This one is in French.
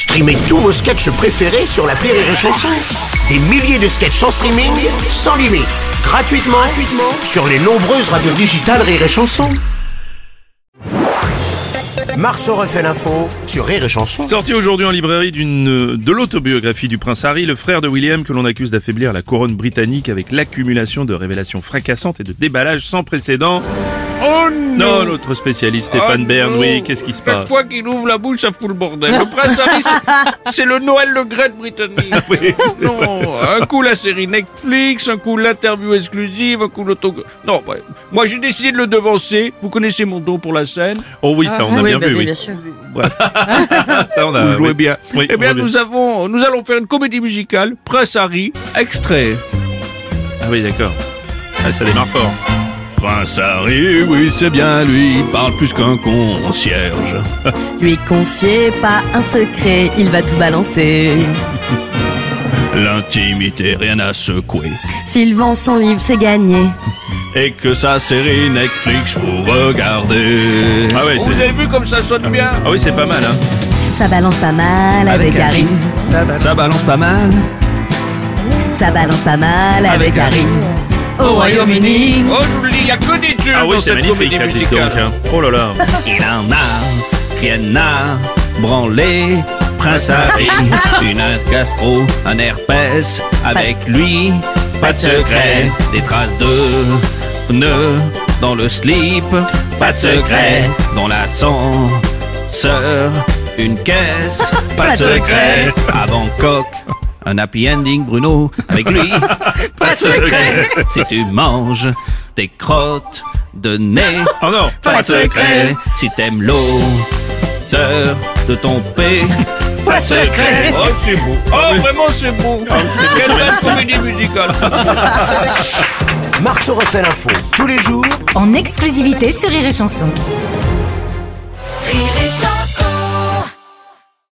Streamez tous vos sketchs préférés sur la Rire et Chanson. Des milliers de sketchs en streaming, sans limite, gratuitement, gratuitement sur les nombreuses radios digitales Rire et Chanson. Marceau refait l'info sur Rire et Chanson. Sorti aujourd'hui en librairie d'une de l'autobiographie du prince Harry, le frère de William que l'on accuse d'affaiblir la couronne britannique avec l'accumulation de révélations fracassantes et de déballages sans précédent. Oh Non, notre spécialiste Stéphane Oh Bern, non. oui, qu'est-ce qui se Chaque passe fois qu'il ouvre la bouche, ça fout le bordel. Le prince Harry, c'est- le Noël le Gret britannique. Oui. Non, un coup la série Netflix, un coup l'interview exclusive, un coup l'auto... Non, ouais. moi j'ai décidé de le devancer. Vous connaissez mon don pour la scène. Oh oui, ça on a oui, bien bah vu, oui, oui. bien sûr. Bref, Ça on a. vous jouez oui. bien. Oui, eh bien, nous avons, nous allons faire une comédie musicale, Prince Harry, extrait. Ah oui, d'accord. Ah, ça démarre fort. Prince Harry, oui, c'est bien lui, il parle plus qu'un concierge. Lui confiez pas un secret, il va tout balancer. L'intimité, rien à secouer. S'il vend son livre, c'est gagné. et que sa série Netflix vous regardez. Ah ouais, Vous avez vu comme ça sonne bien Ah oui, c'est pas mal, hein. Ça balance pas mal avec, Harry. Ça balance pas mal. Ça balance pas mal avec, Avec Harry. Au Royaume-Uni. Oh, il a que des Ah oui, dans c'est cette magnifique, comédie musicale. donc, hein. Oh là là. Il en a, rien à branler. Prince Harry, une gastro, un herpès. Avec lui, pas de secret. Des traces de pneus dans le slip. Pas de secret. Dans l'ascenseur, une caisse. Pas de secret. À Bangkok. Un happy ending, Bruno, avec lui. Pas de secret. Si tu manges des crottes de nez. Oh non. Pas de secret si t'aimes l'odeur de ton P. Pas de secret. Oh, c'est beau. Oh, vraiment, c'est beau. Quelle belle comédie musicale. Marceau refait l'info tous les jours en exclusivité sur Rire et Chanson.